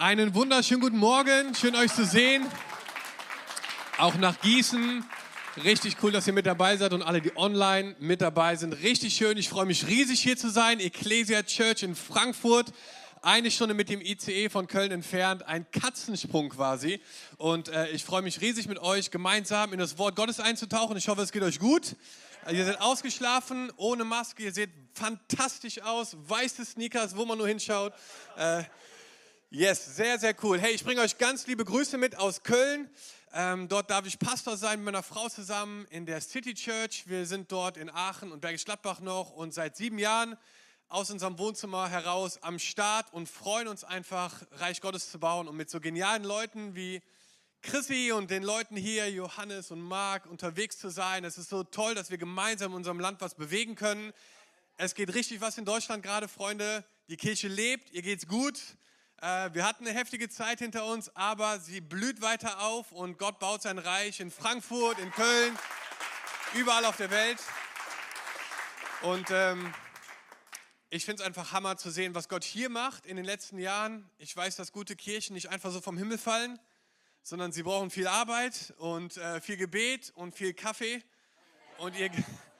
Einen wunderschönen guten Morgen. Schön euch zu sehen. Auch nach Gießen. Richtig cool, dass ihr mit dabei seid und alle, die online mit dabei sind. Richtig schön. Ich freue mich riesig hier zu sein. Ecclesia Church in Frankfurt. Eine Stunde mit dem ICE von Köln entfernt, ein Katzensprung quasi. Und äh, ich freue mich riesig mit euch gemeinsam in das Wort Gottes einzutauchen. Ich hoffe, es geht euch gut. Ihr seid ausgeschlafen, ohne Maske, ihr seht fantastisch aus, weiße Sneakers, wo man nur hinschaut. Äh, Yes, sehr, sehr cool. Hey, ich bringe euch ganz liebe Grüße mit aus Köln. Ähm, dort darf ich Pastor sein mit meiner Frau zusammen in der City Church. Wir sind dort in Aachen und Bergisch Gladbach noch und seit sieben Jahren aus unserem Wohnzimmer heraus am Start und freuen uns einfach, Reich Gottes zu bauen und mit so genialen Leuten wie Chrissy und den Leuten hier, Johannes und Marc, unterwegs zu sein. Es ist so toll, dass wir gemeinsam in unserem Land was bewegen können. Es geht richtig was in Deutschland gerade, Freunde. Die Kirche lebt, ihr geht's gut. Äh, wir hatten eine heftige Zeit hinter uns, aber sie blüht weiter auf und Gott baut sein Reich in Frankfurt, in Köln, überall auf der Welt. Und ähm, ich finde es einfach Hammer zu sehen, was Gott hier macht in den letzten Jahren. Ich weiß, dass gute Kirchen nicht einfach so vom Himmel fallen, sondern sie brauchen viel Arbeit und äh, viel Gebet und viel Kaffee. Und ihr,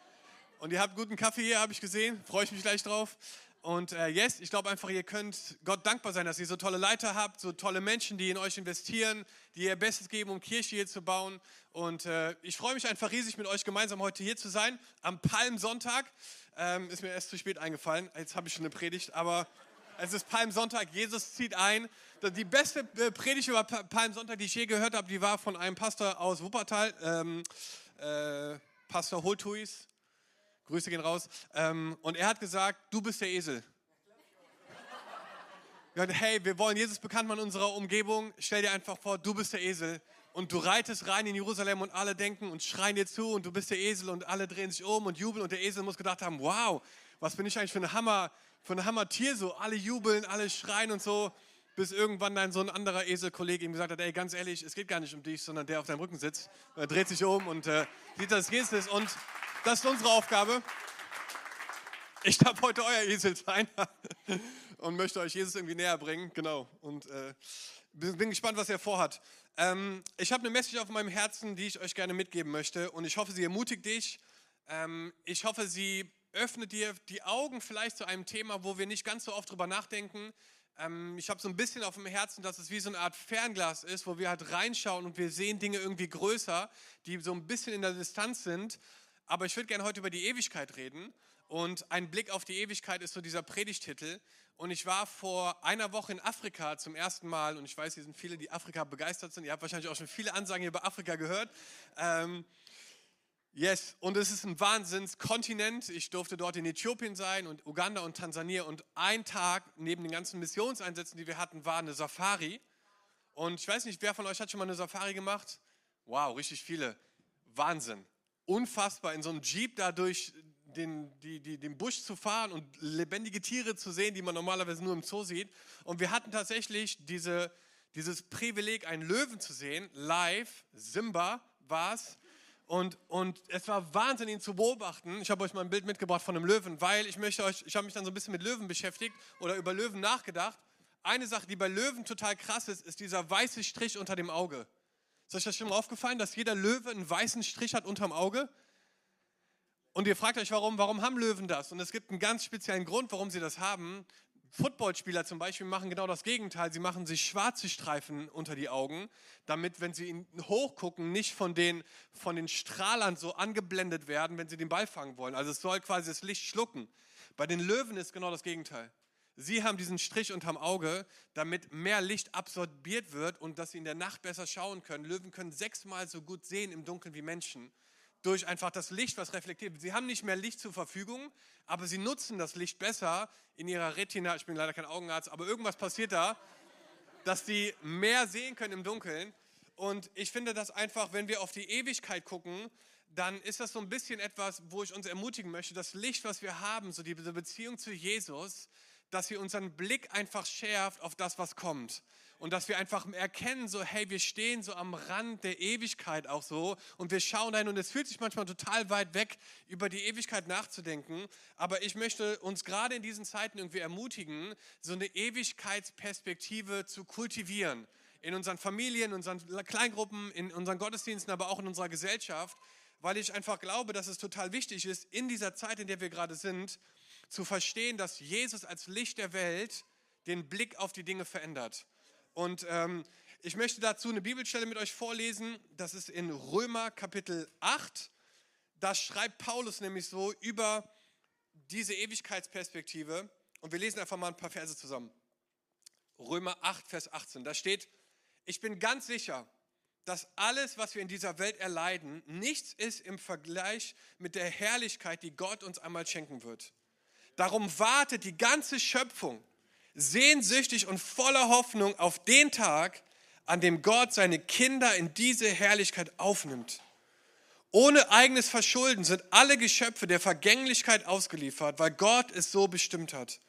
und ihr habt guten Kaffee hier, habe ich gesehen. Freue ich mich gleich drauf. Und äh, yes, ich glaube einfach, ihr könnt Gott dankbar sein, dass ihr so tolle Leiter habt, so tolle Menschen, die in euch investieren, die ihr Bestes geben, um Kirche hier zu bauen. Und äh, ich freue mich einfach riesig, mit euch gemeinsam heute hier zu sein. Am Palmsonntag ähm, ist mir erst zu spät eingefallen. Jetzt habe ich schon eine Predigt, aber es ist Palmsonntag. Jesus zieht ein. Die beste äh, Predigt über Palmsonntag, die ich je gehört habe, die war von einem Pastor aus Wuppertal, ähm, äh, Pastor Holtuis. Grüße gehen raus. Ähm, und er hat gesagt, du bist der Esel. hey, wir wollen Jesus bekannt machen in unserer Umgebung. Stell dir einfach vor, du bist der Esel und du reitest rein in Jerusalem und alle denken und schreien dir zu und du bist der Esel und alle drehen sich um und jubeln und der Esel muss gedacht haben, wow, was bin ich eigentlich für ein Hammer, für ein Hammertier so. Alle jubeln, alle schreien und so, bis irgendwann dann so ein anderer Eselkollege ihm gesagt hat, ey, ganz ehrlich, es geht gar nicht um dich, sondern der auf deinem Rücken sitzt. Er dreht sich um und äh, sieht, dass Jesus ist und das ist unsere Aufgabe. Ich darf heute euer Esel sein und möchte euch Jesus irgendwie näher bringen. Genau. Und äh, bin gespannt, was er vorhat. Ähm, ich habe eine Message auf meinem Herzen, die ich euch gerne mitgeben möchte. Und ich hoffe, sie ermutigt dich. Ähm, ich hoffe, sie öffnet dir die Augen vielleicht zu einem Thema, wo wir nicht ganz so oft drüber nachdenken. Ähm, ich habe so ein bisschen auf dem Herzen, dass es wie so eine Art Fernglas ist, wo wir halt reinschauen und wir sehen Dinge irgendwie größer, die so ein bisschen in der Distanz sind. Aber ich würde gerne heute über die Ewigkeit reden. Und ein Blick auf die Ewigkeit ist so dieser Predigtitel. Und ich war vor einer Woche in Afrika zum ersten Mal. Und ich weiß, hier sind viele, die Afrika begeistert sind. Ihr habt wahrscheinlich auch schon viele Ansagen über Afrika gehört. Ähm, yes, und es ist ein Wahnsinnskontinent. Ich durfte dort in Äthiopien sein und Uganda und Tansania. Und ein Tag neben den ganzen Missionseinsätzen, die wir hatten, war eine Safari. Und ich weiß nicht, wer von euch hat schon mal eine Safari gemacht? Wow, richtig viele. Wahnsinn unfassbar, in so einem Jeep da durch den, die, die, den Busch zu fahren und lebendige Tiere zu sehen, die man normalerweise nur im Zoo sieht. Und wir hatten tatsächlich diese, dieses Privileg, einen Löwen zu sehen, live. Simba war es. Und, und es war Wahnsinn, ihn zu beobachten. Ich habe euch mal ein Bild mitgebracht von einem Löwen, weil ich möchte euch, ich habe mich dann so ein bisschen mit Löwen beschäftigt oder über Löwen nachgedacht. Eine Sache, die bei Löwen total krass ist, ist dieser weiße Strich unter dem Auge. Ist euch das schon mal aufgefallen, dass jeder Löwe einen weißen Strich hat unterm Auge? Und ihr fragt euch, warum, warum haben Löwen das? Und es gibt einen ganz speziellen Grund, warum sie das haben. Footballspieler zum Beispiel machen genau das Gegenteil. Sie machen sich schwarze Streifen unter die Augen, damit, wenn sie hochgucken, nicht von den, von den Strahlern so angeblendet werden, wenn sie den Ball fangen wollen. Also es soll quasi das Licht schlucken. Bei den Löwen ist genau das Gegenteil. Sie haben diesen Strich unterm Auge, damit mehr Licht absorbiert wird und dass sie in der Nacht besser schauen können. Löwen können sechsmal so gut sehen im Dunkeln wie Menschen durch einfach das Licht, was reflektiert. Sie haben nicht mehr Licht zur Verfügung, aber sie nutzen das Licht besser in ihrer Retina. Ich bin leider kein Augenarzt, aber irgendwas passiert da, dass sie mehr sehen können im Dunkeln. Und ich finde das einfach, wenn wir auf die Ewigkeit gucken, dann ist das so ein bisschen etwas, wo ich uns ermutigen möchte. Das Licht, was wir haben, so diese Beziehung zu Jesus, dass wir unseren Blick einfach schärft auf das, was kommt. Und dass wir einfach erkennen, so hey, wir stehen so am Rand der Ewigkeit auch so. Und wir schauen dahin. Und es fühlt sich manchmal total weit weg, über die Ewigkeit nachzudenken, aber ich möchte uns gerade in diesen Zeiten irgendwie ermutigen, so eine Ewigkeitsperspektive zu kultivieren. In unseren Familien, in unseren Kleingruppen, in unseren Gottesdiensten, aber auch in unserer Gesellschaft, weil ich einfach glaube, dass es total wichtig ist, in dieser Zeit, in der wir gerade sind, zu verstehen, dass Jesus als Licht der Welt den Blick auf die Dinge verändert. Und ähm, ich möchte dazu eine Bibelstelle mit euch vorlesen. Das ist in Römer Kapitel 8. Da schreibt Paulus nämlich so über diese Ewigkeitsperspektive. Und wir lesen einfach mal ein paar Verse zusammen. Römer 8, Vers 18. Da steht, ich bin ganz sicher, dass alles, was wir in dieser Welt erleiden, nichts ist im Vergleich mit der Herrlichkeit, die Gott uns einmal schenken wird. Darum wartet die ganze Schöpfung sehnsüchtig und voller Hoffnung auf den Tag, an dem Gott seine Kinder in diese Herrlichkeit aufnimmt. Ohne eigenes Verschulden sind alle Geschöpfe der Vergänglichkeit ausgeliefert, weil Gott es so bestimmt hat.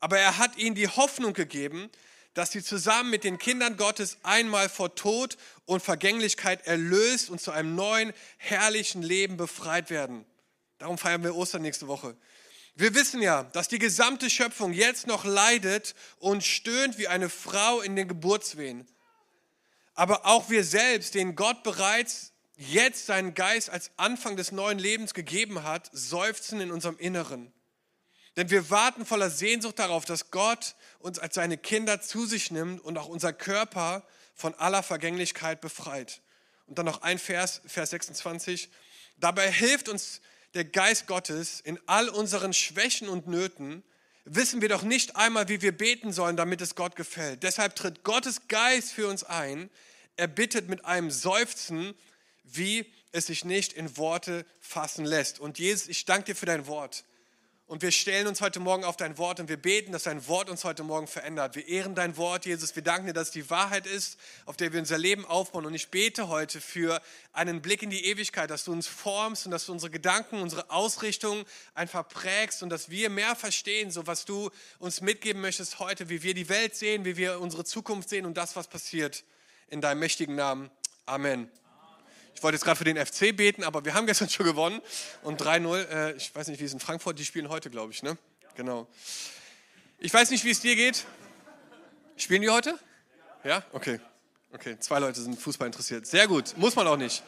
Aber er hat ihnen die Hoffnung gegeben, dass sie zusammen mit den Kindern Gottes einmal vor Tod und Vergänglichkeit erlöst und zu einem neuen, herrlichen Leben befreit werden. Darum feiern wir Ostern nächste Woche. Wir wissen ja, dass die gesamte Schöpfung jetzt noch leidet und stöhnt wie eine Frau in den Geburtswehen. Aber auch wir selbst, denen Gott bereits jetzt seinen Geist als Anfang des neuen Lebens gegeben hat, seufzen in unserem Inneren. Denn wir warten voller Sehnsucht darauf, dass Gott uns als seine Kinder zu sich nimmt und auch unser Körper von aller Vergänglichkeit befreit. Und dann noch ein Vers, Vers 26. Dabei hilft uns der Geist Gottes in all unseren Schwächen und Nöten, wissen wir doch nicht einmal, wie wir beten sollen, damit es Gott gefällt. Deshalb tritt Gottes Geist für uns ein. Er bittet mit einem Seufzen, wie es sich nicht in Worte fassen lässt. Und Jesus, ich danke dir für dein Wort. Und wir stellen uns heute Morgen auf dein Wort und wir beten, dass dein Wort uns heute Morgen verändert. Wir ehren dein Wort, Jesus. Wir danken dir, dass es die Wahrheit ist, auf der wir unser Leben aufbauen. Und ich bete heute für einen Blick in die Ewigkeit, dass du uns formst und dass du unsere Gedanken, unsere Ausrichtung einfach prägst und dass wir mehr verstehen, so was du uns mitgeben möchtest heute, wie wir die Welt sehen, wie wir unsere Zukunft sehen und das, was passiert. In deinem mächtigen Namen. Amen. Ich wollte jetzt gerade für den FC beten, aber wir haben gestern schon gewonnen. Und 3-0, äh, ich weiß nicht, wie es in Frankfurt, die spielen heute, glaube ich, ne? Genau. Ich weiß nicht, wie es dir geht. Spielen die heute? Ja? Okay. Okay, zwei Leute sind Fußball interessiert. Sehr gut, muss man auch nicht.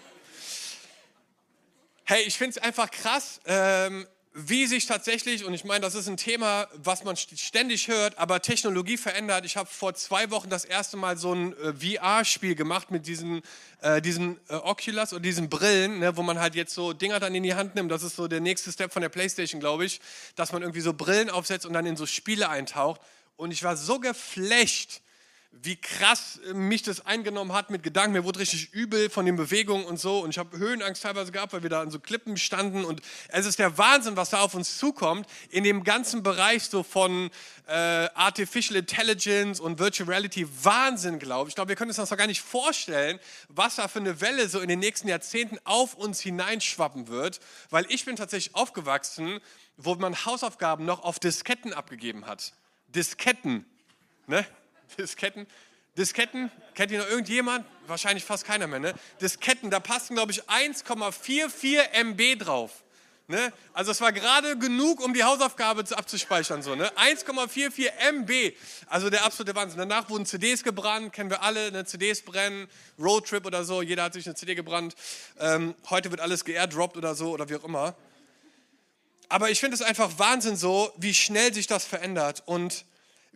Hey, ich finde es einfach krass. Ähm, wie sich tatsächlich, und ich meine, das ist ein Thema, was man ständig hört, aber Technologie verändert. Ich habe vor zwei Wochen das erste Mal so ein äh, VR-Spiel gemacht mit diesen, äh, diesen äh, Oculus oder diesen Brillen, ne, wo man halt jetzt so Dinger dann in die Hand nimmt. Das ist so der nächste Step von der Playstation, glaube ich, dass man irgendwie so Brillen aufsetzt und dann in so Spiele eintaucht. Und ich war so geflecht, wie krass äh, mich das eingenommen hat mit Gedanken. Mir wurde richtig übel von den Bewegungen und so. Und ich habe Höhenangst teilweise gehabt, weil wir da an so Klippen standen. Und es ist der Wahnsinn, was da auf uns zukommt. In dem ganzen Bereich so von äh, Artificial Intelligence und Virtual Reality. Wahnsinn, glaube ich. Ich glaube, wir können uns das noch gar nicht vorstellen, was da für eine Welle so in den nächsten Jahrzehnten auf uns hineinschwappen wird. Weil ich bin tatsächlich aufgewachsen, wo man Hausaufgaben noch auf Disketten abgegeben hat. Disketten. Ne? Disketten. Disketten, kennt ihr noch irgendjemand? Wahrscheinlich fast keiner mehr, ne? Disketten, da passen, glaube ich, 1,44 MB drauf. Ne? Also es war gerade genug, um die Hausaufgabe abzuspeichern. So, ne? 1,44 MB, also der absolute Wahnsinn. Danach wurden CDs gebrannt, kennen wir alle, ne? CDs brennen, Roadtrip oder so, jeder hat sich eine CD gebrannt. Ähm, heute wird alles geairdroppt oder so oder wie auch immer. Aber ich finde es einfach Wahnsinn so, wie schnell sich das verändert. Und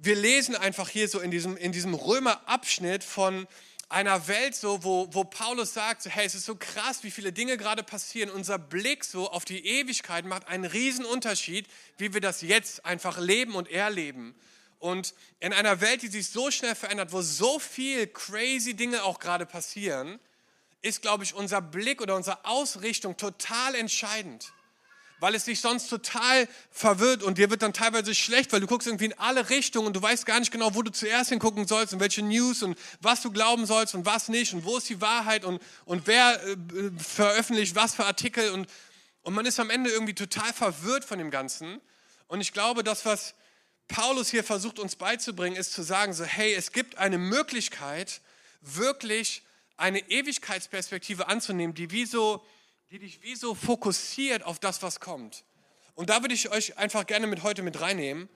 wir lesen einfach hier so in diesem, in diesem Römer-Abschnitt von einer Welt, so, wo, wo Paulus sagt, so, hey, es ist so krass, wie viele Dinge gerade passieren. Unser Blick so auf die Ewigkeit macht einen riesen Unterschied, wie wir das jetzt einfach leben und erleben. Und in einer Welt, die sich so schnell verändert, wo so viel crazy Dinge auch gerade passieren, ist, glaube ich, unser Blick oder unsere Ausrichtung total entscheidend weil es dich sonst total verwirrt und dir wird dann teilweise schlecht, weil du guckst irgendwie in alle Richtungen und du weißt gar nicht genau, wo du zuerst hingucken sollst und welche News und was du glauben sollst und was nicht und wo ist die Wahrheit und, und wer äh, veröffentlicht was für Artikel und, und man ist am Ende irgendwie total verwirrt von dem Ganzen. Und ich glaube, das, was Paulus hier versucht uns beizubringen, ist zu sagen, so, hey, es gibt eine Möglichkeit, wirklich eine Ewigkeitsperspektive anzunehmen, die, wie so, die dich wie so fokussiert auf das, was kommt. Und da würde ich euch einfach gerne mit heute mit reinnehmen,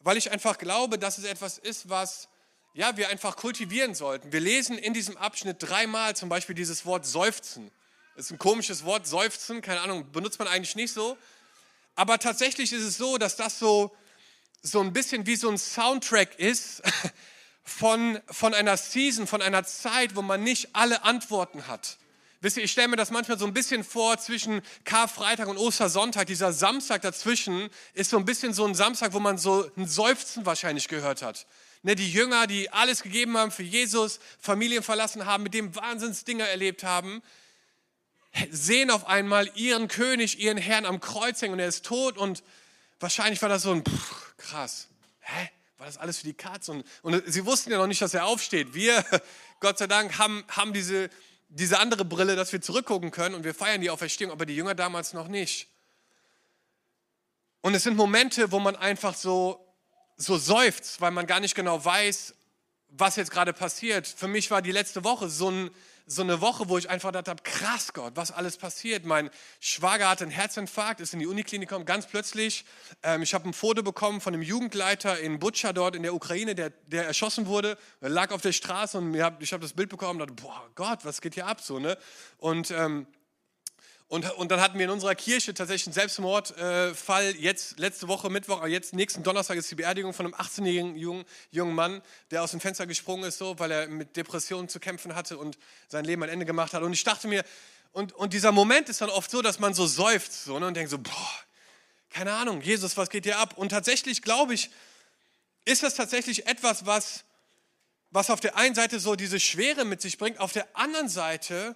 weil ich einfach glaube, dass es etwas ist, was ja, wir einfach kultivieren sollten. Wir lesen in diesem Abschnitt dreimal zum Beispiel dieses Wort seufzen. Das ist ein komisches Wort, seufzen, keine Ahnung, benutzt man eigentlich nicht so. Aber tatsächlich ist es so, dass das so, so ein bisschen wie so ein Soundtrack ist von, von einer Season, von einer Zeit, wo man nicht alle Antworten hat. Wisst ihr, ich stelle mir das manchmal so ein bisschen vor zwischen Karfreitag und Ostersonntag. Dieser Samstag dazwischen ist so ein bisschen so ein Samstag, wo man so ein Seufzen wahrscheinlich gehört hat. Ne, die Jünger, die alles gegeben haben für Jesus, Familien verlassen haben, mit dem Wahnsinnsdinger erlebt haben, sehen auf einmal ihren König, ihren Herrn am Kreuz hängen und er ist tot und wahrscheinlich war das so ein pff, krass. Hä? War das alles für die Katz? Und, und sie wussten ja noch nicht, dass er aufsteht. Wir, Gott sei Dank, haben, haben diese, diese andere Brille, dass wir zurückgucken können und wir feiern die Auferstehung, aber die Jünger damals noch nicht. Und es sind Momente, wo man einfach so, so seufzt, weil man gar nicht genau weiß, was jetzt gerade passiert. Für mich war die letzte Woche so ein, so eine Woche, wo ich einfach gedacht habe, krass Gott, was alles passiert. Mein Schwager hatte einen Herzinfarkt, ist in die Uniklinik gekommen, ganz plötzlich. Ähm, ich habe ein Foto bekommen von einem Jugendleiter in Butscha dort in der Ukraine, der, der erschossen wurde. Er lag auf der Straße und ich habe das Bild bekommen und dachte, boah Gott, was geht hier ab so, ne? Und ähm, und, und dann hatten wir in unserer Kirche tatsächlich einen Selbstmordfall. Äh, jetzt, letzte Woche Mittwoch, jetzt nächsten Donnerstag ist die Beerdigung von einem 18-jährigen jungen, jungen Mann, der aus dem Fenster gesprungen ist, so, weil er mit Depressionen zu kämpfen hatte und sein Leben ein Ende gemacht hat. Und ich dachte mir, und, und dieser Moment ist dann oft so, dass man so seufzt so, ne, und denkt so, boah, keine Ahnung, Jesus, was geht dir ab? Und tatsächlich glaube ich, ist das tatsächlich etwas, was, was auf der einen Seite so diese Schwere mit sich bringt, auf der anderen Seite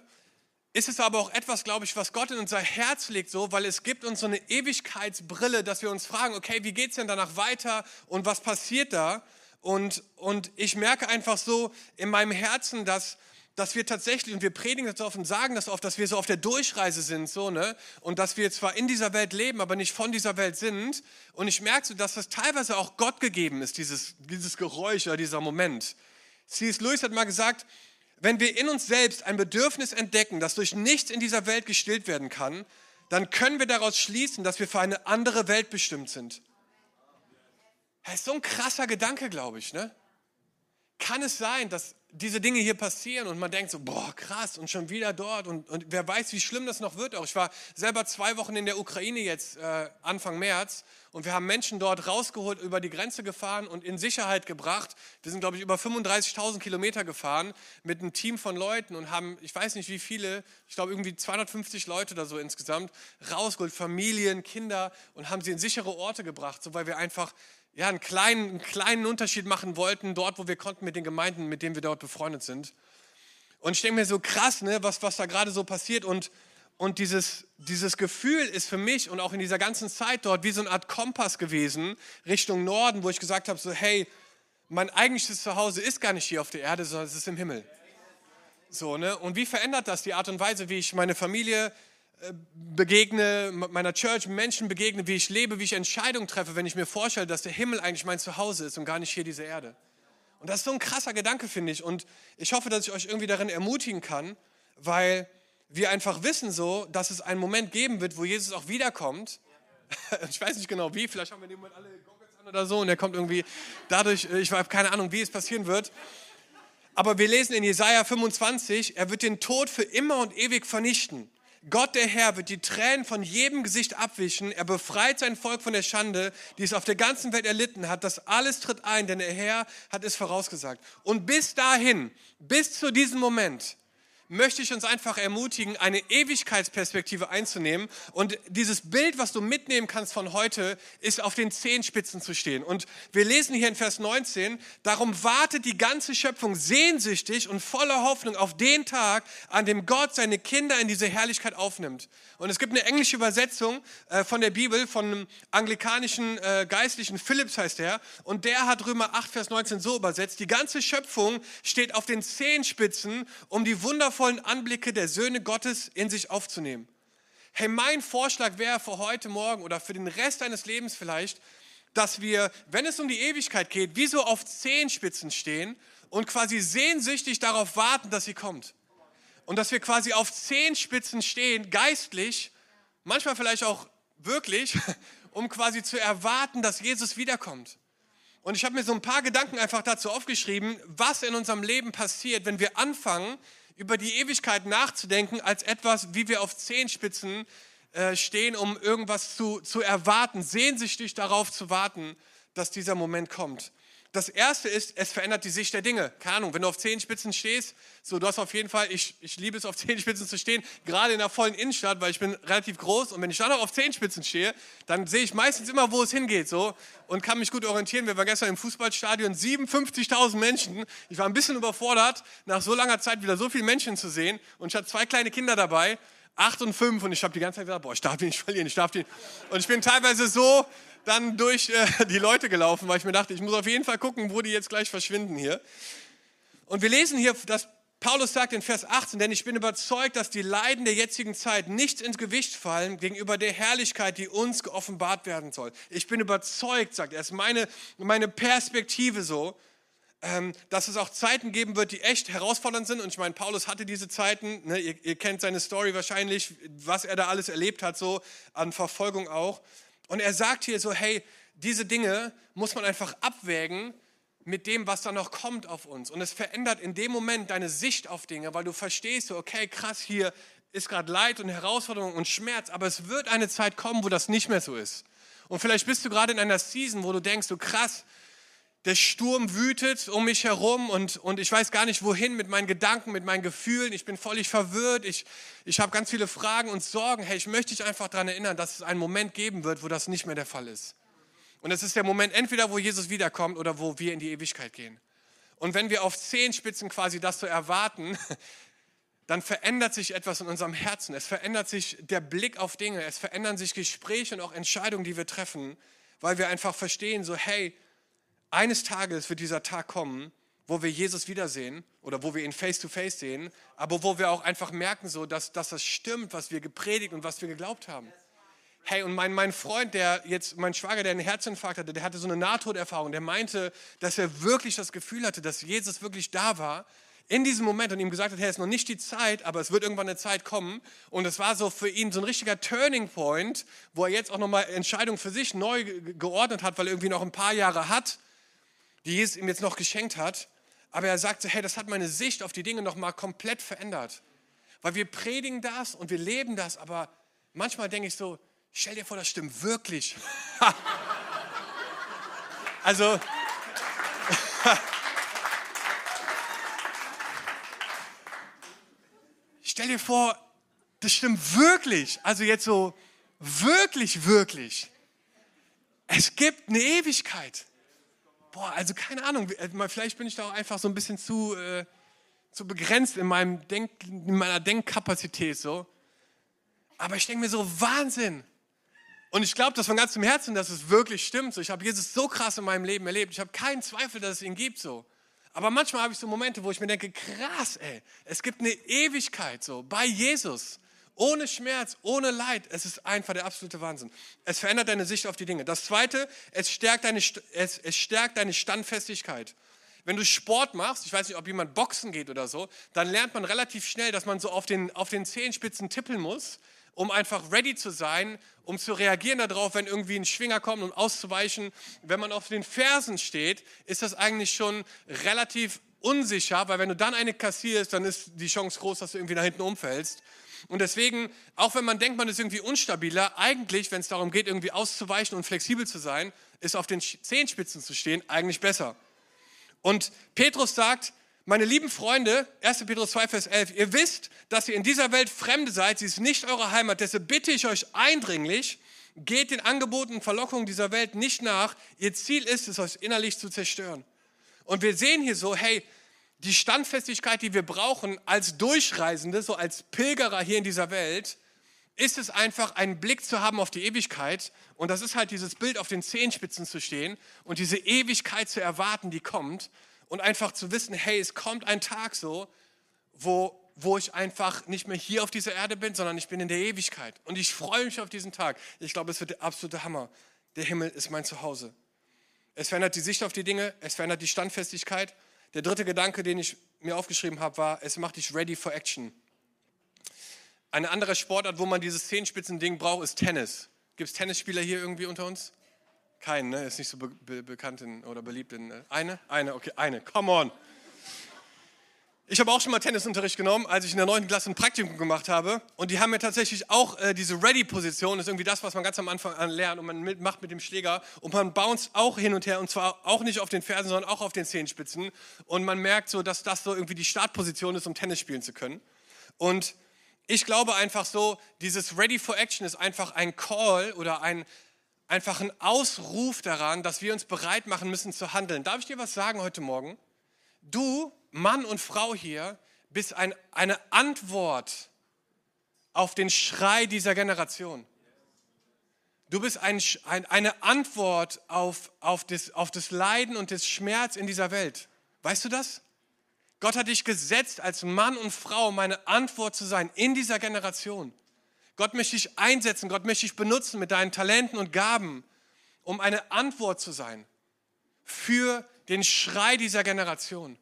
ist es aber auch etwas, glaube ich, was Gott in unser Herz legt, so, weil es gibt uns so eine Ewigkeitsbrille, dass wir uns fragen, okay, wie geht es denn danach weiter und was passiert da? Und, und ich merke einfach so in meinem Herzen, dass, dass wir tatsächlich, und wir predigen das oft und sagen das oft, dass wir so auf der Durchreise sind, so, ne? Und dass wir zwar in dieser Welt leben, aber nicht von dieser Welt sind. Und ich merke so, dass das teilweise auch Gott gegeben ist, dieses, dieses Geräusch oder dieser Moment. C.S. Lewis hat mal gesagt, wenn wir in uns selbst ein Bedürfnis entdecken, das durch nichts in dieser Welt gestillt werden kann, dann können wir daraus schließen, dass wir für eine andere Welt bestimmt sind. Das ist so ein krasser Gedanke, glaube ich. Ne? Kann es sein, dass diese Dinge hier passieren und man denkt so, boah, krass und schon wieder dort und, und wer weiß, wie schlimm das noch wird auch. Ich war selber zwei Wochen in der Ukraine jetzt äh, Anfang März und wir haben Menschen dort rausgeholt, über die Grenze gefahren und in Sicherheit gebracht. Wir sind, glaube ich, über 35.000 Kilometer gefahren mit einem Team von Leuten und haben, ich weiß nicht wie viele, ich glaube irgendwie 250 Leute oder so insgesamt, rausgeholt, Familien, Kinder und haben sie in sichere Orte gebracht, so weil wir einfach ja, einen, kleinen, einen kleinen Unterschied machen wollten, dort, wo wir konnten, mit den Gemeinden, mit denen wir dort befreundet sind. Und ich denke mir so krass, ne, was, was da gerade so passiert. Und, und dieses, dieses Gefühl ist für mich und auch in dieser ganzen Zeit dort wie so eine Art Kompass gewesen Richtung Norden, wo ich gesagt habe, so hey, mein eigentliches Zuhause ist gar nicht hier auf der Erde, sondern es ist im Himmel. So, ne? Und wie verändert das die Art und Weise, wie ich meine Familie begegne, meiner Church, Menschen begegne, wie ich lebe, wie ich Entscheidungen treffe, wenn ich mir vorstelle, dass der Himmel eigentlich mein Zuhause ist und gar nicht hier diese Erde. Und das ist so ein krasser Gedanke, finde ich. Und ich hoffe, dass ich euch irgendwie darin ermutigen kann, weil wir einfach wissen so, dass es einen Moment geben wird, wo Jesus auch wiederkommt. Ich weiß nicht genau wie, vielleicht haben wir dem Moment alle Goggles an oder so und er kommt irgendwie dadurch, ich habe keine Ahnung, wie es passieren wird. Aber wir lesen in Jesaja 25, er wird den Tod für immer und ewig vernichten. Gott der Herr wird die Tränen von jedem Gesicht abwischen. Er befreit sein Volk von der Schande, die es auf der ganzen Welt erlitten hat. Das alles tritt ein, denn der Herr hat es vorausgesagt. Und bis dahin, bis zu diesem Moment, möchte ich uns einfach ermutigen, eine Ewigkeitsperspektive einzunehmen. Und dieses Bild, was du mitnehmen kannst von heute, ist auf den Zehenspitzen zu stehen. Und wir lesen hier in Vers 19, darum wartet die ganze Schöpfung sehnsüchtig und voller Hoffnung auf den Tag, an dem Gott seine Kinder in diese Herrlichkeit aufnimmt. Und es gibt eine englische Übersetzung äh, von der Bibel, von einem anglikanischen äh, Geistlichen, Phillips heißt er, und der hat Römer 8, Vers 19 so übersetzt, die ganze Schöpfung steht auf den Zehenspitzen, um die wundervollen Anblicke der Söhne Gottes in sich aufzunehmen. Hey, mein Vorschlag wäre für heute Morgen oder für den Rest deines Lebens vielleicht, dass wir, wenn es um die Ewigkeit geht, wie so auf Zehenspitzen stehen und quasi sehnsüchtig darauf warten, dass sie kommt. Und dass wir quasi auf Zehenspitzen stehen, geistlich, manchmal vielleicht auch wirklich, um quasi zu erwarten, dass Jesus wiederkommt. Und ich habe mir so ein paar Gedanken einfach dazu aufgeschrieben, was in unserem Leben passiert, wenn wir anfangen, über die Ewigkeit nachzudenken, als etwas, wie wir auf Zehenspitzen äh, stehen, um irgendwas zu, zu erwarten, sehnsüchtig darauf zu warten, dass dieser Moment kommt. Das erste ist, es verändert die Sicht der Dinge. Keine Ahnung, wenn du auf Zehenspitzen stehst, so du hast auf jeden Fall, ich, ich liebe es auf Zehenspitzen zu stehen, gerade in der vollen Innenstadt, weil ich bin relativ groß und wenn ich dann noch auf Zehenspitzen stehe, dann sehe ich meistens immer, wo es hingeht so und kann mich gut orientieren. Wir waren gestern im Fußballstadion, 57.000 Menschen. Ich war ein bisschen überfordert, nach so langer Zeit wieder so viele Menschen zu sehen und ich hatte zwei kleine Kinder dabei, acht und fünf und ich habe die ganze Zeit gesagt, boah, ich darf die nicht verlieren, ich darf die. Und ich bin teilweise so dann durch äh, die Leute gelaufen, weil ich mir dachte, ich muss auf jeden Fall gucken, wo die jetzt gleich verschwinden hier. Und wir lesen hier, dass Paulus sagt in Vers 18, denn ich bin überzeugt, dass die Leiden der jetzigen Zeit nicht ins Gewicht fallen gegenüber der Herrlichkeit, die uns geoffenbart werden soll. Ich bin überzeugt, sagt er, ist meine, meine Perspektive so, ähm, dass es auch Zeiten geben wird, die echt herausfordernd sind. Und ich meine, Paulus hatte diese Zeiten, ne, ihr, ihr kennt seine Story wahrscheinlich, was er da alles erlebt hat, so an Verfolgung auch. Und er sagt hier so, hey, diese Dinge muss man einfach abwägen mit dem, was da noch kommt auf uns. Und es verändert in dem Moment deine Sicht auf Dinge, weil du verstehst, so, okay, krass, hier ist gerade Leid und Herausforderung und Schmerz, aber es wird eine Zeit kommen, wo das nicht mehr so ist. Und vielleicht bist du gerade in einer Season, wo du denkst, so krass, der Sturm wütet um mich herum und, und ich weiß gar nicht wohin mit meinen Gedanken, mit meinen Gefühlen. Ich bin völlig verwirrt. Ich, ich habe ganz viele Fragen und Sorgen. Hey, ich möchte dich einfach daran erinnern, dass es einen Moment geben wird, wo das nicht mehr der Fall ist. Und es ist der Moment entweder, wo Jesus wiederkommt oder wo wir in die Ewigkeit gehen. Und wenn wir auf Zehenspitzen quasi das so erwarten, dann verändert sich etwas in unserem Herzen. Es verändert sich der Blick auf Dinge. Es verändern sich Gespräche und auch Entscheidungen, die wir treffen, weil wir einfach verstehen, so hey, eines Tages wird dieser Tag kommen, wo wir Jesus wiedersehen oder wo wir ihn face to face sehen, aber wo wir auch einfach merken, so, dass, dass das stimmt, was wir gepredigt und was wir geglaubt haben. Hey, und mein, mein Freund, der jetzt, mein Schwager, der einen Herzinfarkt hatte, der hatte so eine Nahtoderfahrung, der meinte, dass er wirklich das Gefühl hatte, dass Jesus wirklich da war in diesem Moment und ihm gesagt hat, hey, es ist noch nicht die Zeit, aber es wird irgendwann eine Zeit kommen. Und es war so für ihn so ein richtiger Turning Point, wo er jetzt auch nochmal Entscheidungen für sich neu geordnet hat, weil er irgendwie noch ein paar Jahre hat die Jesus ihm jetzt noch geschenkt hat. Aber er sagte, hey, das hat meine Sicht auf die Dinge nochmal komplett verändert. Weil wir predigen das und wir leben das, aber manchmal denke ich so, stell dir vor, das stimmt wirklich. also, stell dir vor, das stimmt wirklich. Also jetzt so, wirklich, wirklich. Es gibt eine Ewigkeit boah, also keine Ahnung, äh, vielleicht bin ich da auch einfach so ein bisschen zu, äh, zu begrenzt in, meinem Denk, in meiner Denkkapazität so. Aber ich denke mir so, Wahnsinn. Und ich glaube das von ganzem Herzen, dass es wirklich stimmt. So, ich habe Jesus so krass in meinem Leben erlebt. Ich habe keinen Zweifel, dass es ihn gibt. So. Aber manchmal habe ich so Momente, wo ich mir denke, krass, ey, es gibt eine Ewigkeit so bei Jesus. Ohne Schmerz, ohne Leid. Es ist einfach der absolute Wahnsinn. Es verändert deine Sicht auf die Dinge. Das Zweite, es stärkt deine, es, es stärkt deine Standfestigkeit. Wenn du Sport machst, ich weiß nicht, ob jemand Boxen geht oder so, dann lernt man relativ schnell, dass man so auf den, auf den Zehenspitzen tippeln muss, um einfach ready zu sein, um zu reagieren darauf, wenn irgendwie ein Schwinger kommt, um auszuweichen. Wenn man auf den Fersen steht, ist das eigentlich schon relativ unsicher, weil wenn du dann eine kassierst, dann ist die Chance groß, dass du irgendwie nach hinten umfällst. Und deswegen, auch wenn man denkt, man ist irgendwie unstabiler, eigentlich, wenn es darum geht, irgendwie auszuweichen und flexibel zu sein, ist auf den Zehenspitzen zu stehen eigentlich besser. Und Petrus sagt, meine lieben Freunde, 1. Petrus 2, Vers 11, ihr wisst, dass ihr in dieser Welt Fremde seid, sie ist nicht eure Heimat, deshalb bitte ich euch eindringlich, geht den Angeboten und Verlockungen dieser Welt nicht nach. Ihr Ziel ist es, euch innerlich zu zerstören. Und wir sehen hier so, hey, die Standfestigkeit, die wir brauchen als Durchreisende, so als Pilgerer hier in dieser Welt, ist es einfach, einen Blick zu haben auf die Ewigkeit. Und das ist halt dieses Bild, auf den Zehenspitzen zu stehen und diese Ewigkeit zu erwarten, die kommt. Und einfach zu wissen, hey, es kommt ein Tag so, wo, wo ich einfach nicht mehr hier auf dieser Erde bin, sondern ich bin in der Ewigkeit. Und ich freue mich auf diesen Tag. Ich glaube, es wird der absolute Hammer. der Himmel ist mein Zuhause. Es verändert die Sicht auf die Dinge, es verändert die Standfestigkeit. Der dritte Gedanke, den ich mir aufgeschrieben habe, war, es macht dich ready for action. Eine andere Sportart, wo man dieses Zehenspitzen-Ding braucht, ist Tennis. Gibt es Tennisspieler hier irgendwie unter uns? Keinen, ne? Ist nicht so be be bekannt in, oder beliebt in. Äh, eine? Eine, okay, eine. Come on. Ich habe auch schon mal Tennisunterricht genommen, als ich in der 9. Klasse ein Praktikum gemacht habe. Und die haben mir tatsächlich auch äh, diese Ready-Position, ist irgendwie das, was man ganz am Anfang an lernt und man mit, macht mit dem Schläger. Und man bounce auch hin und her und zwar auch nicht auf den Fersen, sondern auch auf den Zehenspitzen. Und man merkt so, dass das so irgendwie die Startposition ist, um Tennis spielen zu können. Und ich glaube einfach so, dieses Ready for Action ist einfach ein Call oder ein, einfach ein Ausruf daran, dass wir uns bereit machen müssen zu handeln. Darf ich dir was sagen heute Morgen? Du Mann und Frau hier bist ein, eine Antwort auf den Schrei dieser Generation. Du bist ein, ein, eine Antwort auf, auf, das, auf das Leiden und das Schmerz in dieser Welt. Weißt du das? Gott hat dich gesetzt, als Mann und Frau meine Antwort zu sein in dieser Generation. Gott möchte dich einsetzen, Gott möchte dich benutzen mit deinen Talenten und Gaben, um eine Antwort zu sein für den Schrei dieser Generation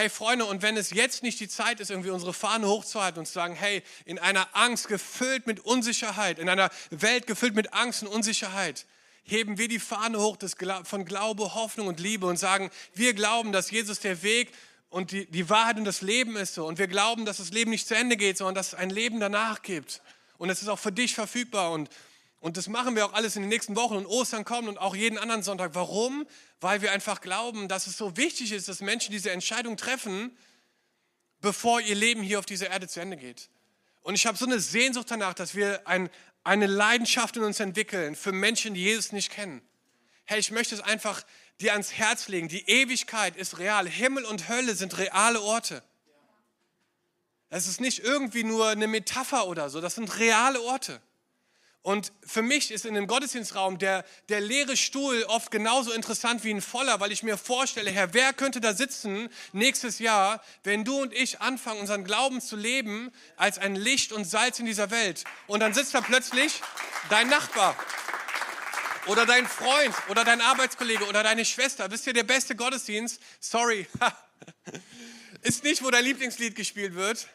hey Freunde, und wenn es jetzt nicht die Zeit ist, irgendwie unsere Fahne hochzuhalten und zu sagen, hey, in einer Angst gefüllt mit Unsicherheit, in einer Welt gefüllt mit Angst und Unsicherheit, heben wir die Fahne hoch des, von Glaube, Hoffnung und Liebe und sagen, wir glauben, dass Jesus der Weg und die, die Wahrheit und das Leben ist so. Und wir glauben, dass das Leben nicht zu Ende geht, sondern dass es ein Leben danach gibt. Und es ist auch für dich verfügbar. Und und das machen wir auch alles in den nächsten Wochen und Ostern kommen und auch jeden anderen Sonntag. Warum? Weil wir einfach glauben, dass es so wichtig ist, dass Menschen diese Entscheidung treffen, bevor ihr Leben hier auf dieser Erde zu Ende geht. Und ich habe so eine Sehnsucht danach, dass wir ein, eine Leidenschaft in uns entwickeln für Menschen, die Jesus nicht kennen. Hey, ich möchte es einfach dir ans Herz legen. Die Ewigkeit ist real. Himmel und Hölle sind reale Orte. Es ist nicht irgendwie nur eine Metapher oder so, das sind reale Orte. Und für mich ist in dem Gottesdienstraum der, der leere Stuhl oft genauso interessant wie ein voller, weil ich mir vorstelle, Herr, wer könnte da sitzen nächstes Jahr, wenn du und ich anfangen, unseren Glauben zu leben als ein Licht und Salz in dieser Welt? Und dann sitzt da plötzlich dein Nachbar oder dein Freund oder dein Arbeitskollege oder deine Schwester. Wisst ihr, der beste Gottesdienst, sorry, ist nicht, wo dein Lieblingslied gespielt wird,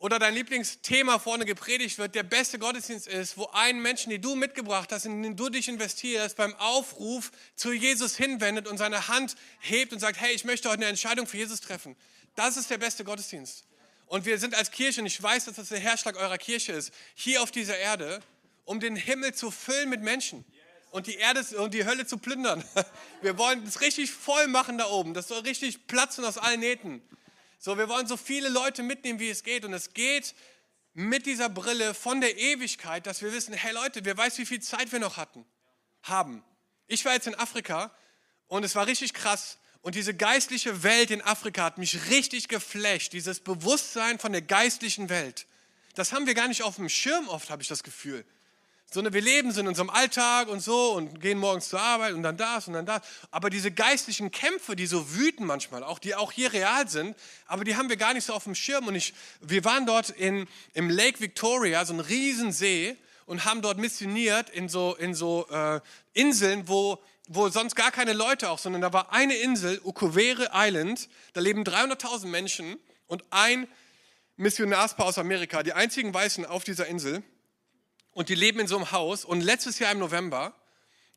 oder dein Lieblingsthema vorne gepredigt wird, der beste Gottesdienst ist, wo ein Menschen, den du mitgebracht hast, in den du dich investierst, beim Aufruf zu Jesus hinwendet und seine Hand hebt und sagt, hey, ich möchte heute eine Entscheidung für Jesus treffen. Das ist der beste Gottesdienst. Und wir sind als Kirche, und ich weiß, dass das der Herzschlag eurer Kirche ist, hier auf dieser Erde, um den Himmel zu füllen mit Menschen und die Erde und die Hölle zu plündern. Wir wollen es richtig voll machen da oben. Das soll richtig platzen aus allen Nähten. So, wir wollen so viele Leute mitnehmen, wie es geht. Und es geht mit dieser Brille von der Ewigkeit, dass wir wissen, hey Leute, wer weiß, wie viel Zeit wir noch hatten, haben. Ich war jetzt in Afrika und es war richtig krass. Und diese geistliche Welt in Afrika hat mich richtig geflasht. Dieses Bewusstsein von der geistlichen Welt. Das haben wir gar nicht auf dem Schirm oft, habe ich das Gefühl sondern wir leben so in unserem Alltag und so und gehen morgens zur Arbeit und dann das und dann das. Aber diese geistlichen Kämpfe, die so wüten manchmal, auch die auch hier real sind, aber die haben wir gar nicht so auf dem Schirm. Und ich, wir waren dort in, im Lake Victoria, so ein Riesensee, und haben dort missioniert in so, in so äh, Inseln, wo, wo sonst gar keine Leute auch, sondern da war eine Insel, Ukuvere Island, da leben 300.000 Menschen und ein Missionarspaar aus Amerika, die einzigen Weißen auf dieser Insel und die leben in so einem Haus. Und letztes Jahr im November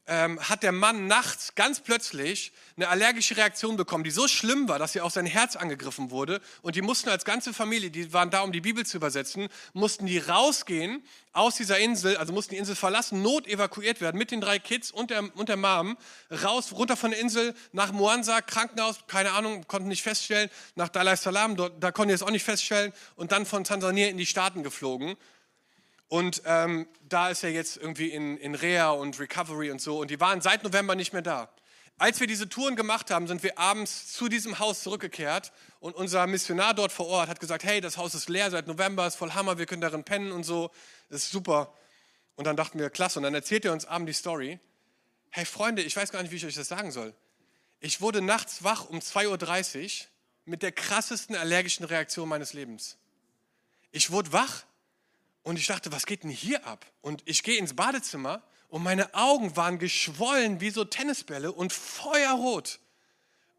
ähm, hat der Mann nachts ganz plötzlich eine allergische Reaktion bekommen, die so schlimm war, dass sie auch sein Herz angegriffen wurde. Und die mussten als ganze Familie, die waren da, um die Bibel zu übersetzen, mussten die rausgehen aus dieser Insel, also mussten die Insel verlassen, not evakuiert werden mit den drei Kids und der, und der Mom, raus, runter von der Insel nach Moansa, Krankenhaus, keine Ahnung, konnten nicht feststellen, nach es Salaam, dort, da konnten die es auch nicht feststellen und dann von Tansania in die Staaten geflogen. Und ähm, da ist er jetzt irgendwie in, in Reha und Recovery und so. Und die waren seit November nicht mehr da. Als wir diese Touren gemacht haben, sind wir abends zu diesem Haus zurückgekehrt und unser Missionar dort vor Ort hat gesagt, hey, das Haus ist leer seit November, ist voll Hammer, wir können darin pennen und so, das ist super. Und dann dachten wir, klasse. Und dann erzählt er uns abends die Story. Hey Freunde, ich weiß gar nicht, wie ich euch das sagen soll. Ich wurde nachts wach um 2.30 Uhr mit der krassesten allergischen Reaktion meines Lebens. Ich wurde wach und ich dachte, was geht denn hier ab? Und ich gehe ins Badezimmer und meine Augen waren geschwollen wie so Tennisbälle und feuerrot.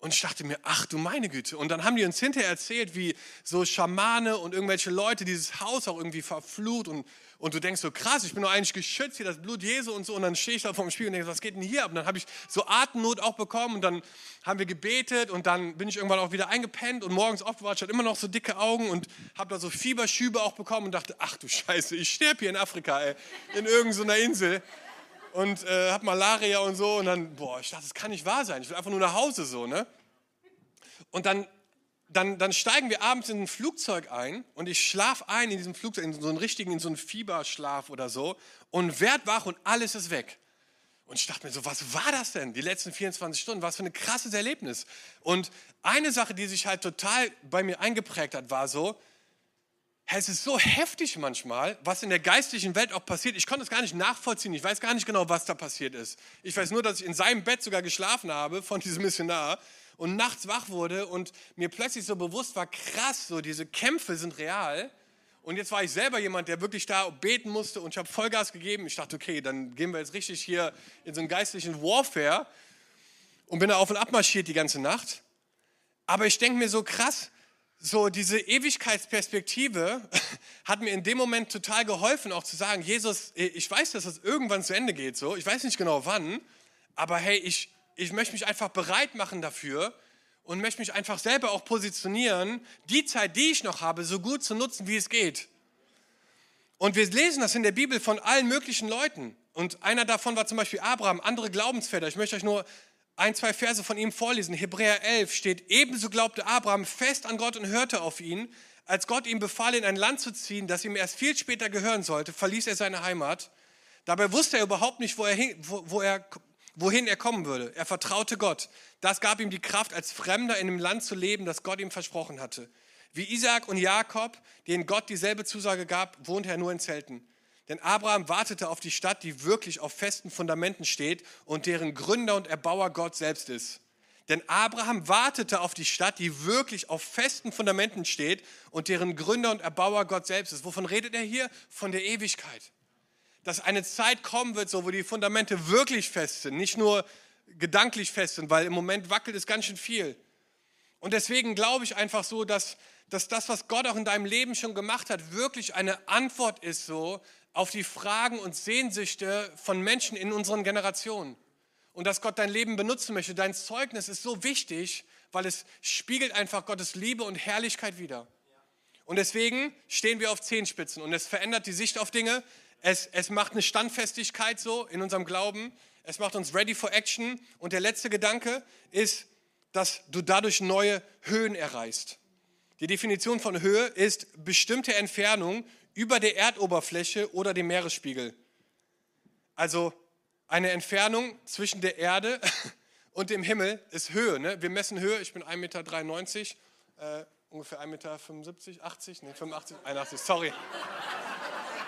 Und ich dachte mir, ach du meine Güte. Und dann haben die uns hinterher erzählt, wie so Schamane und irgendwelche Leute dieses Haus auch irgendwie verflucht. Und, und du denkst so, krass, ich bin doch eigentlich geschützt, hier das Blut Jesu und so. Und dann stehe ich da vor dem Spiegel und denke, was geht denn hier ab? Und dann habe ich so Atemnot auch bekommen. Und dann haben wir gebetet. Und dann bin ich irgendwann auch wieder eingepennt. Und morgens aufgewacht, ich hatte immer noch so dicke Augen. Und habe da so Fieberschübe auch bekommen. Und dachte, ach du Scheiße, ich sterbe hier in Afrika, ey, in irgendeiner Insel und äh, habe Malaria und so. Und dann, boah, ich dachte, das kann nicht wahr sein. Ich will einfach nur nach Hause so, ne? Und dann, dann, dann steigen wir abends in ein Flugzeug ein und ich schlafe ein in diesem Flugzeug, in so einen richtigen, in so einen Fieberschlaf oder so und werd wach und alles ist weg. Und ich dachte mir so, was war das denn, die letzten 24 Stunden? Was für ein krasses Erlebnis. Und eine Sache, die sich halt total bei mir eingeprägt hat, war so, es ist so heftig manchmal, was in der geistlichen Welt auch passiert. Ich konnte es gar nicht nachvollziehen. Ich weiß gar nicht genau, was da passiert ist. Ich weiß nur, dass ich in seinem Bett sogar geschlafen habe von diesem Missionar und nachts wach wurde und mir plötzlich so bewusst war, krass, so diese Kämpfe sind real. Und jetzt war ich selber jemand, der wirklich da beten musste und ich habe Vollgas gegeben. Ich dachte, okay, dann gehen wir jetzt richtig hier in so einen geistlichen Warfare und bin da auf und ab marschiert die ganze Nacht. Aber ich denke mir so krass, so diese Ewigkeitsperspektive hat mir in dem Moment total geholfen, auch zu sagen, Jesus, ich weiß, dass das irgendwann zu Ende geht, so, ich weiß nicht genau wann, aber hey, ich, ich möchte mich einfach bereit machen dafür und möchte mich einfach selber auch positionieren, die Zeit, die ich noch habe, so gut zu nutzen, wie es geht. Und wir lesen das in der Bibel von allen möglichen Leuten. Und einer davon war zum Beispiel Abraham, andere Glaubensväter. Ich möchte euch nur ein, zwei Verse von ihm vorlesen. Hebräer 11 steht, ebenso glaubte Abraham fest an Gott und hörte auf ihn. Als Gott ihm befahl, in ein Land zu ziehen, das ihm erst viel später gehören sollte, verließ er seine Heimat. Dabei wusste er überhaupt nicht, wo er, wo, wo er, wohin er kommen würde. Er vertraute Gott. Das gab ihm die Kraft, als Fremder in einem Land zu leben, das Gott ihm versprochen hatte. Wie Isaac und Jakob, denen Gott dieselbe Zusage gab, wohnte er nur in Zelten. Denn Abraham wartete auf die Stadt, die wirklich auf festen Fundamenten steht und deren Gründer und Erbauer Gott selbst ist. Denn Abraham wartete auf die Stadt, die wirklich auf festen Fundamenten steht und deren Gründer und Erbauer Gott selbst ist. Wovon redet er hier? Von der Ewigkeit. Dass eine Zeit kommen wird, so, wo die Fundamente wirklich fest sind, nicht nur gedanklich fest sind, weil im Moment wackelt es ganz schön viel. Und deswegen glaube ich einfach so, dass, dass das, was Gott auch in deinem Leben schon gemacht hat, wirklich eine Antwort ist so auf die Fragen und Sehnsüchte von Menschen in unseren Generationen. Und dass Gott dein Leben benutzen möchte. Dein Zeugnis ist so wichtig, weil es spiegelt einfach Gottes Liebe und Herrlichkeit wider. Und deswegen stehen wir auf Zehenspitzen und es verändert die Sicht auf Dinge. Es, es macht eine Standfestigkeit so in unserem Glauben. Es macht uns ready for action. Und der letzte Gedanke ist, dass du dadurch neue Höhen erreichst. Die Definition von Höhe ist bestimmte Entfernung über der Erdoberfläche oder dem Meeresspiegel. Also eine Entfernung zwischen der Erde und dem Himmel ist Höhe. Ne? Wir messen Höhe, ich bin 1,93 Meter, äh, ungefähr 1,75 Meter, 80, nee, 85, 81, sorry.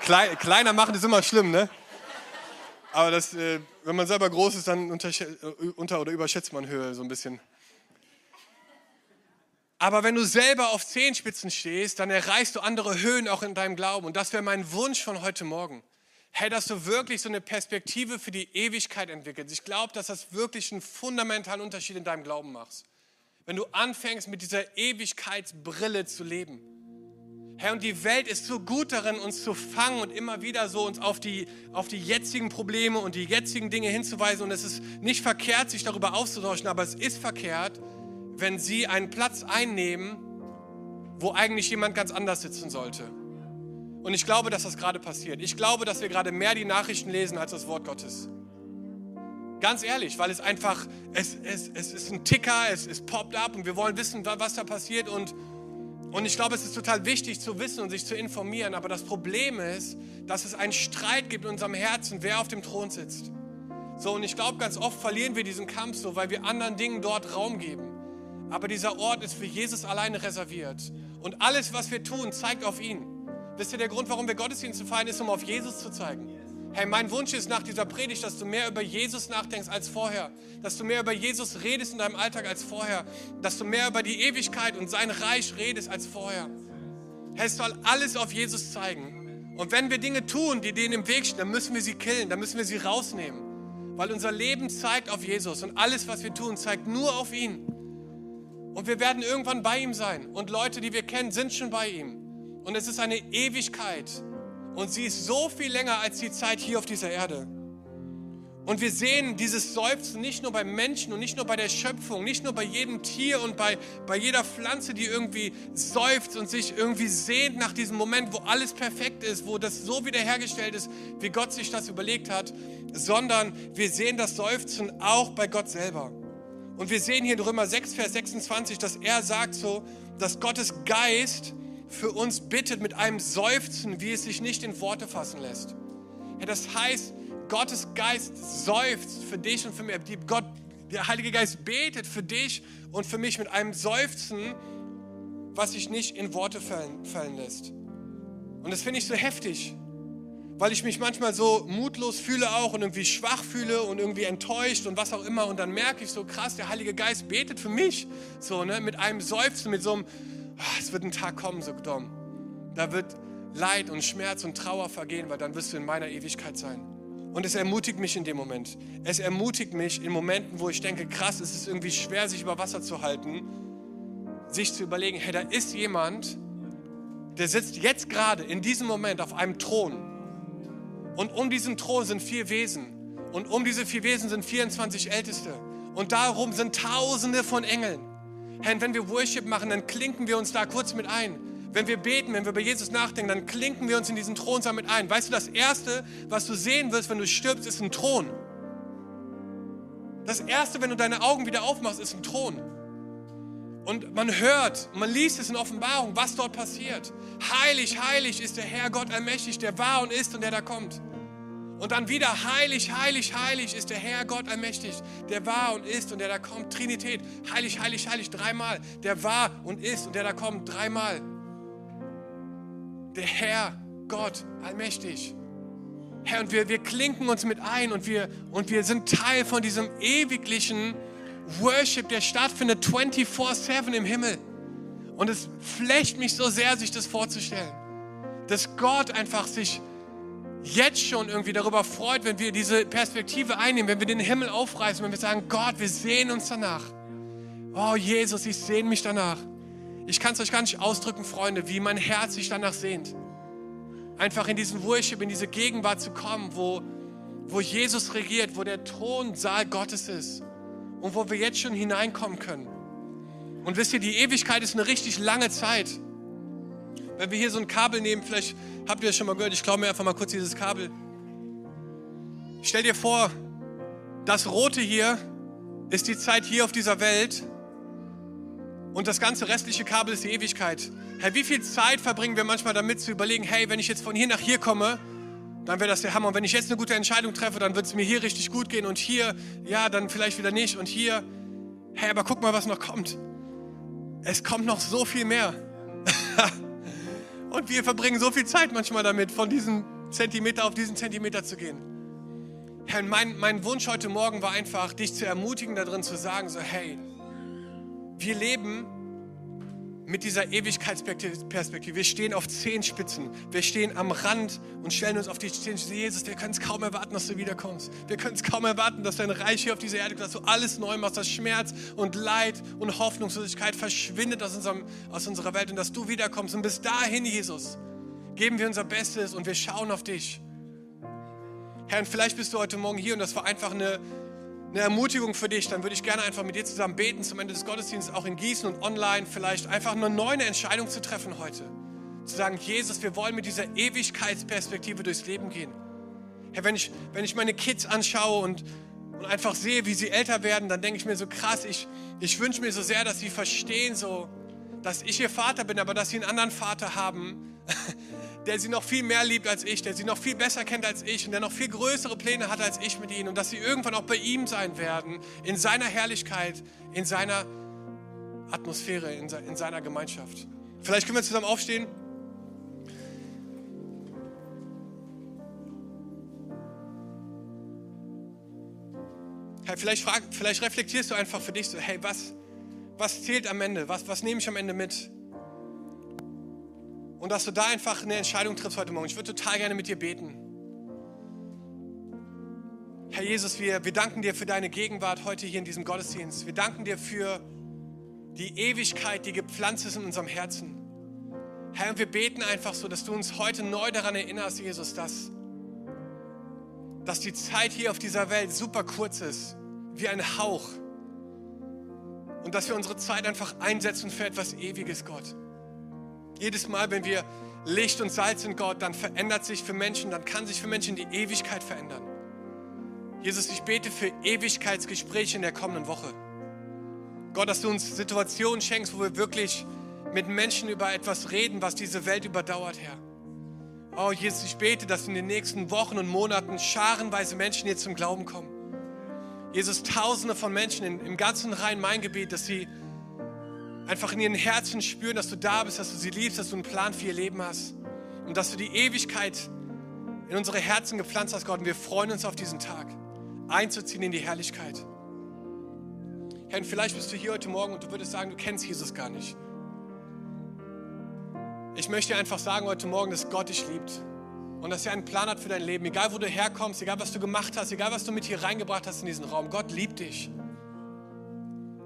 Klein, kleiner machen ist immer schlimm, ne? Aber das, äh, wenn man selber groß ist, dann äh, unter oder überschätzt man Höhe so ein bisschen. Aber wenn du selber auf Zehenspitzen stehst, dann erreichst du andere Höhen auch in deinem Glauben. Und das wäre mein Wunsch von heute Morgen. Hey, dass du wirklich so eine Perspektive für die Ewigkeit entwickelst. Ich glaube, dass das wirklich einen fundamentalen Unterschied in deinem Glauben macht. Wenn du anfängst, mit dieser Ewigkeitsbrille zu leben. Herr, und die Welt ist so gut darin, uns zu fangen und immer wieder so uns auf die, auf die jetzigen Probleme und die jetzigen Dinge hinzuweisen. Und es ist nicht verkehrt, sich darüber auszutauschen, aber es ist verkehrt, wenn sie einen Platz einnehmen, wo eigentlich jemand ganz anders sitzen sollte. Und ich glaube, dass das gerade passiert. Ich glaube, dass wir gerade mehr die Nachrichten lesen als das Wort Gottes. Ganz ehrlich, weil es einfach, es, es, es ist ein Ticker, es, es poppt ab und wir wollen wissen, was da passiert. Und, und ich glaube, es ist total wichtig zu wissen und sich zu informieren. Aber das Problem ist, dass es einen Streit gibt in unserem Herzen, wer auf dem Thron sitzt. So, und ich glaube, ganz oft verlieren wir diesen Kampf so, weil wir anderen Dingen dort Raum geben. Aber dieser Ort ist für Jesus alleine reserviert. Und alles, was wir tun, zeigt auf ihn. Wisst ihr, der Grund, warum wir Gottesdienste feiern, ist, um auf Jesus zu zeigen. Hey, mein Wunsch ist nach dieser Predigt, dass du mehr über Jesus nachdenkst als vorher. Dass du mehr über Jesus redest in deinem Alltag als vorher. Dass du mehr über die Ewigkeit und sein Reich redest als vorher. Hey, es soll alles auf Jesus zeigen. Und wenn wir Dinge tun, die denen im Weg stehen, dann müssen wir sie killen, dann müssen wir sie rausnehmen. Weil unser Leben zeigt auf Jesus und alles, was wir tun, zeigt nur auf ihn. Und wir werden irgendwann bei ihm sein. Und Leute, die wir kennen, sind schon bei ihm. Und es ist eine Ewigkeit. Und sie ist so viel länger als die Zeit hier auf dieser Erde. Und wir sehen dieses Seufzen nicht nur beim Menschen und nicht nur bei der Schöpfung, nicht nur bei jedem Tier und bei, bei jeder Pflanze, die irgendwie seufzt und sich irgendwie sehnt nach diesem Moment, wo alles perfekt ist, wo das so wiederhergestellt ist, wie Gott sich das überlegt hat, sondern wir sehen das Seufzen auch bei Gott selber. Und wir sehen hier in Römer 6, Vers 26, dass er sagt so, dass Gottes Geist für uns bittet mit einem Seufzen, wie es sich nicht in Worte fassen lässt. Ja, das heißt, Gottes Geist seufzt für dich und für mich. Gott, der Heilige Geist betet für dich und für mich mit einem Seufzen, was sich nicht in Worte fallen, fallen lässt. Und das finde ich so heftig, weil ich mich manchmal so mutlos fühle auch und irgendwie schwach fühle und irgendwie enttäuscht und was auch immer. Und dann merke ich so krass, der Heilige Geist betet für mich so, ne, mit einem Seufzen, mit so einem, es wird ein Tag kommen, so Dom. Da wird Leid und Schmerz und Trauer vergehen, weil dann wirst du in meiner Ewigkeit sein. Und es ermutigt mich in dem Moment. Es ermutigt mich in Momenten, wo ich denke, krass, es ist irgendwie schwer, sich über Wasser zu halten, sich zu überlegen, hey, da ist jemand, der sitzt jetzt gerade in diesem Moment auf einem Thron. Und um diesen Thron sind vier Wesen. Und um diese vier Wesen sind 24 Älteste. Und darum sind Tausende von Engeln. Herr, wenn wir Worship machen, dann klinken wir uns da kurz mit ein. Wenn wir beten, wenn wir über Jesus nachdenken, dann klinken wir uns in diesen Thronsaal mit ein. Weißt du, das Erste, was du sehen wirst, wenn du stirbst, ist ein Thron. Das Erste, wenn du deine Augen wieder aufmachst, ist ein Thron. Und man hört, man liest es in Offenbarung, was dort passiert. Heilig, heilig ist der Herr Gott allmächtig, der war und ist und der da kommt. Und dann wieder heilig, heilig, heilig ist der Herr Gott allmächtig, der war und ist und der da kommt. Trinität, heilig, heilig, heilig, dreimal. Der war und ist und der da kommt, dreimal der Herr, Gott, allmächtig. Herr, und wir, wir klinken uns mit ein und wir, und wir sind Teil von diesem ewiglichen Worship, der stattfindet 24-7 im Himmel. Und es flecht mich so sehr, sich das vorzustellen, dass Gott einfach sich jetzt schon irgendwie darüber freut, wenn wir diese Perspektive einnehmen, wenn wir den Himmel aufreißen, wenn wir sagen, Gott, wir sehen uns danach. Oh Jesus, ich sehne mich danach. Ich kann es euch gar nicht ausdrücken, Freunde, wie mein Herz sich danach sehnt. Einfach in diesen Worship, in diese Gegenwart zu kommen, wo, wo Jesus regiert, wo der Thronsaal Gottes ist und wo wir jetzt schon hineinkommen können. Und wisst ihr, die Ewigkeit ist eine richtig lange Zeit. Wenn wir hier so ein Kabel nehmen, vielleicht habt ihr das schon mal gehört, ich glaube mir einfach mal kurz dieses Kabel. Stell dir vor, das Rote hier ist die Zeit hier auf dieser Welt und das ganze restliche Kabel ist die Ewigkeit. Herr, wie viel Zeit verbringen wir manchmal damit zu überlegen, hey, wenn ich jetzt von hier nach hier komme, dann wäre das der Hammer. Und wenn ich jetzt eine gute Entscheidung treffe, dann wird es mir hier richtig gut gehen und hier, ja, dann vielleicht wieder nicht und hier. Hey, aber guck mal, was noch kommt. Es kommt noch so viel mehr. und wir verbringen so viel Zeit manchmal damit, von diesem Zentimeter auf diesen Zentimeter zu gehen. Herr, mein, mein Wunsch heute Morgen war einfach, dich zu ermutigen, darin zu sagen, so, hey, wir leben mit dieser Ewigkeitsperspektive. Wir stehen auf zehn Spitzen. Wir stehen am Rand und stellen uns auf die Zehn. Jesus, wir können es kaum erwarten, dass du wiederkommst. Wir können es kaum erwarten, dass dein Reich hier auf dieser Erde, dass du alles neu machst, dass Schmerz und Leid und Hoffnungslosigkeit verschwindet aus, unserem, aus unserer Welt und dass du wiederkommst. Und bis dahin, Jesus, geben wir unser Bestes und wir schauen auf dich. Herr, und vielleicht bist du heute Morgen hier und das war einfach eine eine Ermutigung für dich, dann würde ich gerne einfach mit dir zusammen beten zum Ende des Gottesdienstes, auch in Gießen und online vielleicht einfach eine neue Entscheidung zu treffen heute. Zu sagen, Jesus, wir wollen mit dieser Ewigkeitsperspektive durchs Leben gehen. Herr, wenn ich, wenn ich meine Kids anschaue und, und einfach sehe, wie sie älter werden, dann denke ich mir so krass, ich, ich wünsche mir so sehr, dass sie verstehen, so, dass ich ihr Vater bin, aber dass sie einen anderen Vater haben, der sie noch viel mehr liebt als ich, der sie noch viel besser kennt als ich und der noch viel größere Pläne hat als ich mit ihnen und dass sie irgendwann auch bei ihm sein werden, in seiner Herrlichkeit, in seiner Atmosphäre, in, seiner Gemeinschaft. Vielleicht können wir zusammen aufstehen. Hey, vielleicht, frag, vielleicht reflektierst du einfach für dich so, hey, was, was zählt am Ende? Was, was nehme ich am Ende mit? Und dass du da einfach eine Entscheidung triffst heute Morgen. Ich würde total gerne mit dir beten. Herr Jesus, wir, wir danken dir für deine Gegenwart heute hier in diesem Gottesdienst. Wir danken dir für die Ewigkeit, die gepflanzt ist in unserem Herzen. Herr, wir beten einfach so, dass du uns heute neu daran erinnerst, Jesus, dass, dass die Zeit hier auf dieser Welt super kurz ist, wie ein Hauch. Und dass wir unsere Zeit einfach einsetzen für etwas Ewiges, Gott. Jedes Mal, wenn wir Licht und Salz sind, Gott, dann verändert sich für Menschen, dann kann sich für Menschen die Ewigkeit verändern. Jesus, ich bete für Ewigkeitsgespräche in der kommenden Woche. Gott, dass du uns Situationen schenkst, wo wir wirklich mit Menschen über etwas reden, was diese Welt überdauert, Herr. Oh Jesus, ich bete, dass in den nächsten Wochen und Monaten scharenweise Menschen hier zum Glauben kommen. Jesus, tausende von Menschen im ganzen Rhein-Main-Gebiet, dass sie einfach in ihren Herzen spüren, dass du da bist, dass du sie liebst, dass du einen Plan für ihr Leben hast und dass du die Ewigkeit in unsere Herzen gepflanzt hast, Gott. Und wir freuen uns auf diesen Tag, einzuziehen in die Herrlichkeit. Herr, und vielleicht bist du hier heute Morgen und du würdest sagen, du kennst Jesus gar nicht. Ich möchte dir einfach sagen heute Morgen, dass Gott dich liebt und dass er einen Plan hat für dein Leben. Egal, wo du herkommst, egal, was du gemacht hast, egal, was du mit hier reingebracht hast in diesen Raum. Gott liebt dich.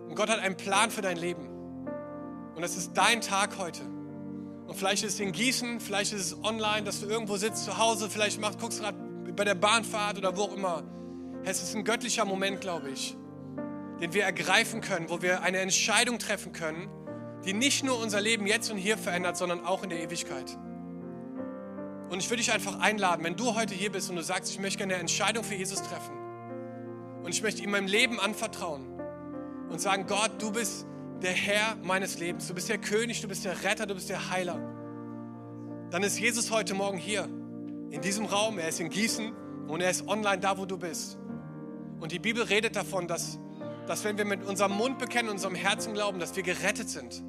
Und Gott hat einen Plan für dein Leben. Und es ist dein Tag heute. Und vielleicht ist es in Gießen, vielleicht ist es online, dass du irgendwo sitzt zu Hause, vielleicht machst, guckst gerade bei der Bahnfahrt oder wo auch immer. Es ist ein göttlicher Moment, glaube ich, den wir ergreifen können, wo wir eine Entscheidung treffen können, die nicht nur unser Leben jetzt und hier verändert, sondern auch in der Ewigkeit. Und ich würde dich einfach einladen, wenn du heute hier bist und du sagst, ich möchte gerne eine Entscheidung für Jesus treffen und ich möchte ihm mein Leben anvertrauen und sagen, Gott, du bist der Herr meines Lebens, du bist der König, du bist der Retter, du bist der Heiler, dann ist Jesus heute Morgen hier, in diesem Raum, er ist in Gießen und er ist online da, wo du bist. Und die Bibel redet davon, dass, dass wenn wir mit unserem Mund bekennen, unserem Herzen glauben, dass wir gerettet sind.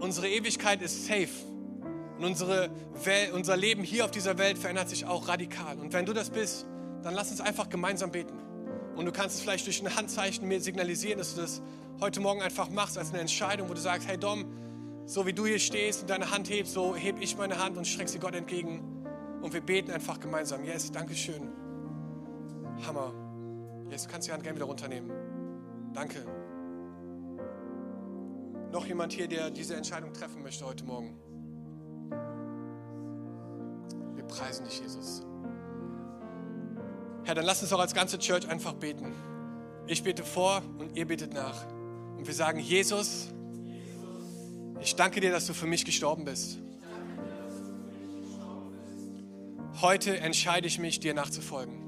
Unsere Ewigkeit ist safe. Und unsere Welt, unser Leben hier auf dieser Welt verändert sich auch radikal. Und wenn du das bist, dann lass uns einfach gemeinsam beten. Und du kannst es vielleicht durch ein Handzeichen mir signalisieren, dass du das heute Morgen einfach machst als eine Entscheidung, wo du sagst, hey Dom, so wie du hier stehst und deine Hand hebst, so heb ich meine Hand und strecke sie Gott entgegen. Und wir beten einfach gemeinsam. Yes, danke schön. Hammer. Yes, du kannst die Hand gerne wieder runternehmen. Danke. Noch jemand hier, der diese Entscheidung treffen möchte heute Morgen? preisen dich, Jesus. Herr, dann lass uns doch als ganze Church einfach beten. Ich bete vor und ihr betet nach. Und wir sagen, Jesus, ich danke dir, dass du für mich gestorben bist. Heute entscheide ich mich, dir nachzufolgen.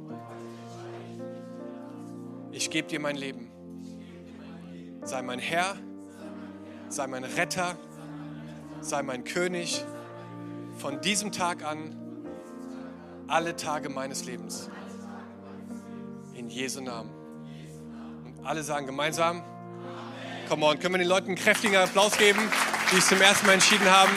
Ich gebe dir mein Leben. Sei mein Herr, sei mein Retter, sei mein König. Von diesem Tag an alle Tage meines Lebens. In Jesu Namen. Und alle sagen gemeinsam, Come on, können wir den Leuten einen kräftigen Applaus geben, die es zum ersten Mal entschieden haben?